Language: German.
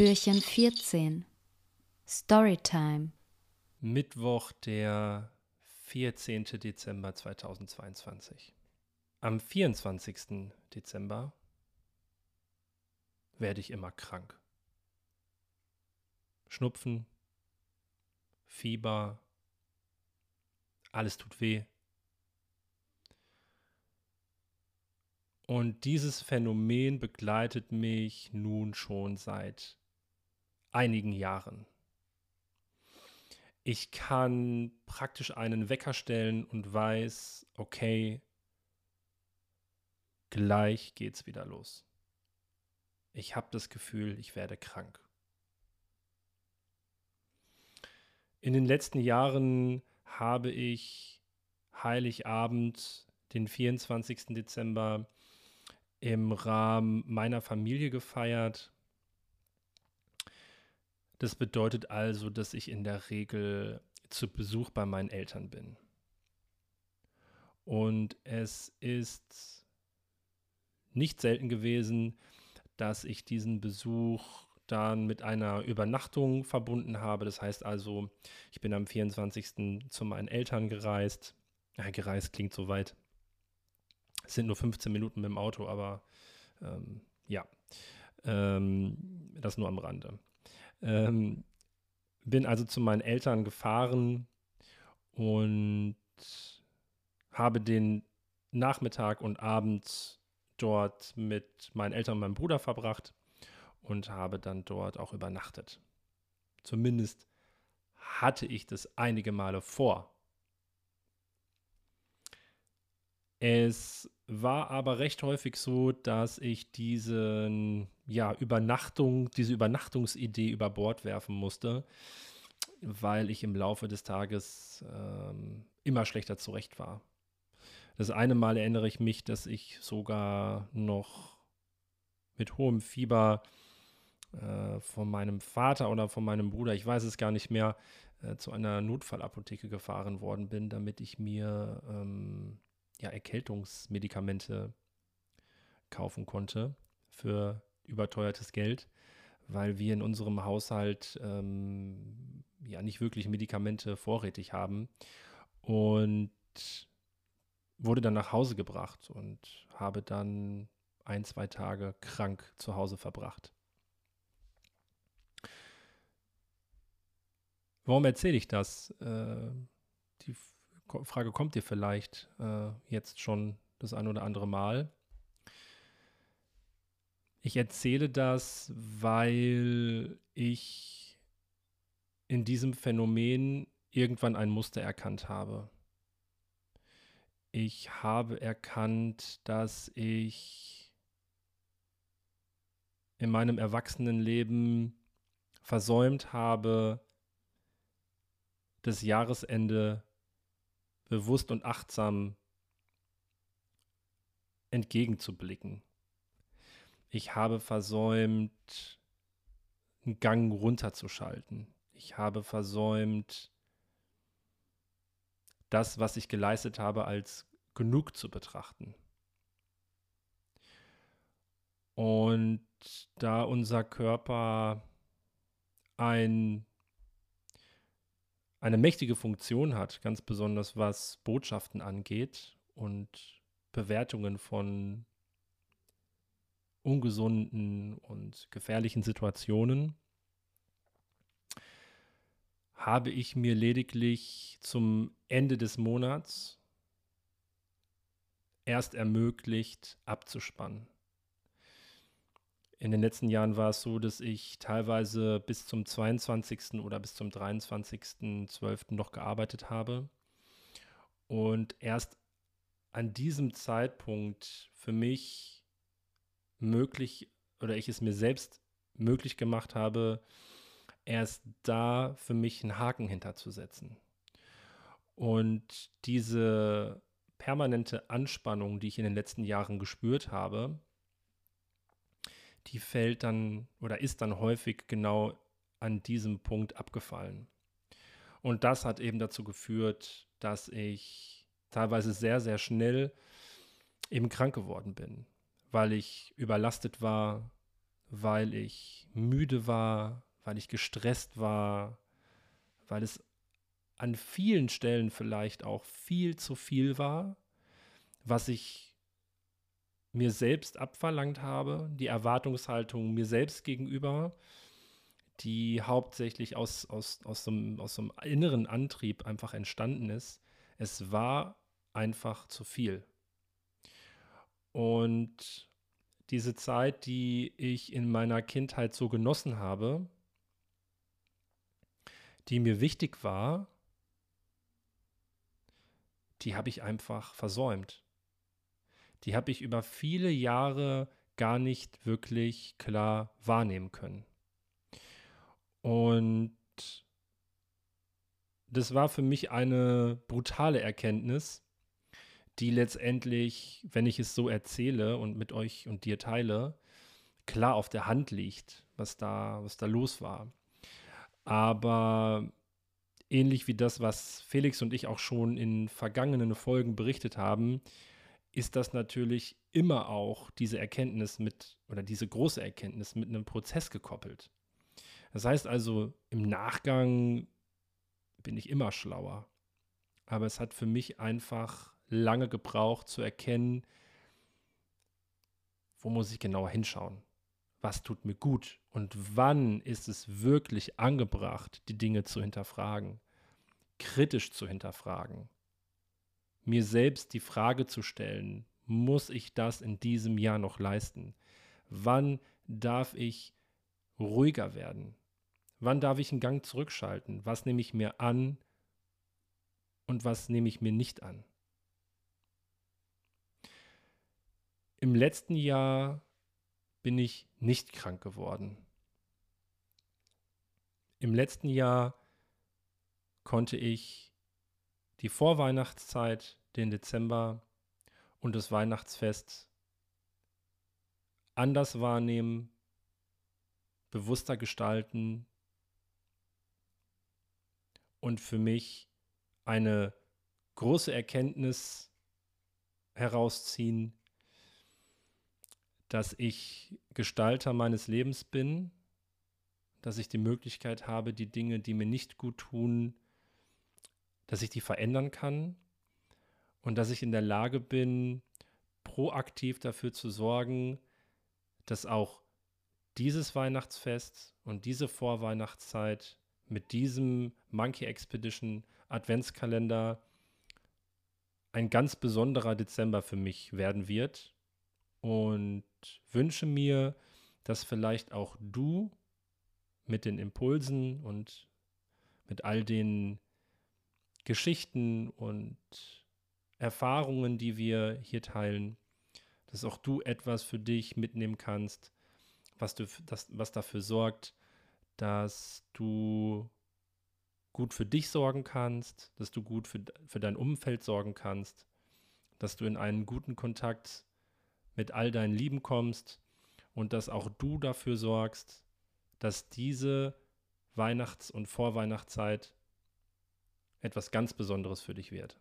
Türchen 14 Storytime Mittwoch, der 14. Dezember 2022. Am 24. Dezember werde ich immer krank. Schnupfen, Fieber, alles tut weh. Und dieses Phänomen begleitet mich nun schon seit einigen Jahren. Ich kann praktisch einen Wecker stellen und weiß, okay, gleich geht's wieder los. Ich habe das Gefühl, ich werde krank. In den letzten Jahren habe ich Heiligabend, den 24. Dezember, im Rahmen meiner Familie gefeiert. Das bedeutet also, dass ich in der Regel zu Besuch bei meinen Eltern bin. Und es ist nicht selten gewesen, dass ich diesen Besuch dann mit einer Übernachtung verbunden habe. Das heißt also, ich bin am 24. zu meinen Eltern gereist. Ja, gereist klingt so weit. Es sind nur 15 Minuten mit dem Auto, aber ähm, ja, ähm, das nur am Rande. Ähm, bin also zu meinen Eltern gefahren und habe den Nachmittag und Abend dort mit meinen Eltern und meinem Bruder verbracht und habe dann dort auch übernachtet. Zumindest hatte ich das einige Male vor. Es war aber recht häufig so, dass ich diesen, ja, Übernachtung, diese Übernachtungsidee über Bord werfen musste, weil ich im Laufe des Tages ähm, immer schlechter zurecht war. Das eine Mal erinnere ich mich, dass ich sogar noch mit hohem Fieber äh, von meinem Vater oder von meinem Bruder, ich weiß es gar nicht mehr, äh, zu einer Notfallapotheke gefahren worden bin, damit ich mir ähm, ja, Erkältungsmedikamente kaufen konnte für überteuertes Geld, weil wir in unserem Haushalt ähm, ja nicht wirklich Medikamente vorrätig haben und wurde dann nach Hause gebracht und habe dann ein, zwei Tage krank zu Hause verbracht. Warum erzähle ich das? Äh, die Frage kommt dir vielleicht äh, jetzt schon das ein oder andere Mal. Ich erzähle das, weil ich in diesem Phänomen irgendwann ein Muster erkannt habe. Ich habe erkannt, dass ich in meinem Erwachsenenleben versäumt habe, das Jahresende bewusst und achtsam entgegenzublicken. Ich habe versäumt, einen Gang runterzuschalten. Ich habe versäumt, das, was ich geleistet habe, als genug zu betrachten. Und da unser Körper ein eine mächtige Funktion hat, ganz besonders was Botschaften angeht und Bewertungen von ungesunden und gefährlichen Situationen, habe ich mir lediglich zum Ende des Monats erst ermöglicht, abzuspannen. In den letzten Jahren war es so, dass ich teilweise bis zum 22. oder bis zum 23.12. noch gearbeitet habe und erst an diesem Zeitpunkt für mich möglich oder ich es mir selbst möglich gemacht habe, erst da für mich einen Haken hinterzusetzen. Und diese permanente Anspannung, die ich in den letzten Jahren gespürt habe, die fällt dann oder ist dann häufig genau an diesem Punkt abgefallen. Und das hat eben dazu geführt, dass ich teilweise sehr, sehr schnell eben krank geworden bin, weil ich überlastet war, weil ich müde war, weil ich gestresst war, weil es an vielen Stellen vielleicht auch viel zu viel war, was ich mir selbst abverlangt habe, die Erwartungshaltung mir selbst gegenüber, die hauptsächlich aus, aus, aus, so aus so einem inneren Antrieb einfach entstanden ist. Es war einfach zu viel. Und diese Zeit, die ich in meiner Kindheit so genossen habe, die mir wichtig war, die habe ich einfach versäumt. Die habe ich über viele Jahre gar nicht wirklich klar wahrnehmen können. Und das war für mich eine brutale Erkenntnis, die letztendlich, wenn ich es so erzähle und mit euch und dir teile, klar auf der Hand liegt, was da, was da los war. Aber ähnlich wie das, was Felix und ich auch schon in vergangenen Folgen berichtet haben, ist das natürlich immer auch diese Erkenntnis mit oder diese große Erkenntnis mit einem Prozess gekoppelt. Das heißt also, im Nachgang bin ich immer schlauer. Aber es hat für mich einfach lange gebraucht zu erkennen, wo muss ich genauer hinschauen? Was tut mir gut? Und wann ist es wirklich angebracht, die Dinge zu hinterfragen, kritisch zu hinterfragen, mir selbst die Frage zu stellen, muss ich das in diesem Jahr noch leisten? Wann darf ich ruhiger werden? Wann darf ich einen Gang zurückschalten? Was nehme ich mir an und was nehme ich mir nicht an? Im letzten Jahr bin ich nicht krank geworden. Im letzten Jahr konnte ich die Vorweihnachtszeit, den Dezember und das Weihnachtsfest anders wahrnehmen, bewusster gestalten und für mich eine große Erkenntnis herausziehen, dass ich Gestalter meines Lebens bin, dass ich die Möglichkeit habe, die Dinge, die mir nicht gut tun, dass ich die verändern kann und dass ich in der Lage bin, proaktiv dafür zu sorgen, dass auch dieses Weihnachtsfest und diese Vorweihnachtszeit mit diesem Monkey Expedition Adventskalender ein ganz besonderer Dezember für mich werden wird und wünsche mir, dass vielleicht auch du mit den Impulsen und mit all den Geschichten und Erfahrungen, die wir hier teilen, dass auch du etwas für dich mitnehmen kannst, was, du, das, was dafür sorgt, dass du gut für dich sorgen kannst, dass du gut für, für dein Umfeld sorgen kannst, dass du in einen guten Kontakt mit all deinen Lieben kommst und dass auch du dafür sorgst, dass diese Weihnachts- und Vorweihnachtszeit etwas ganz Besonderes für dich wird.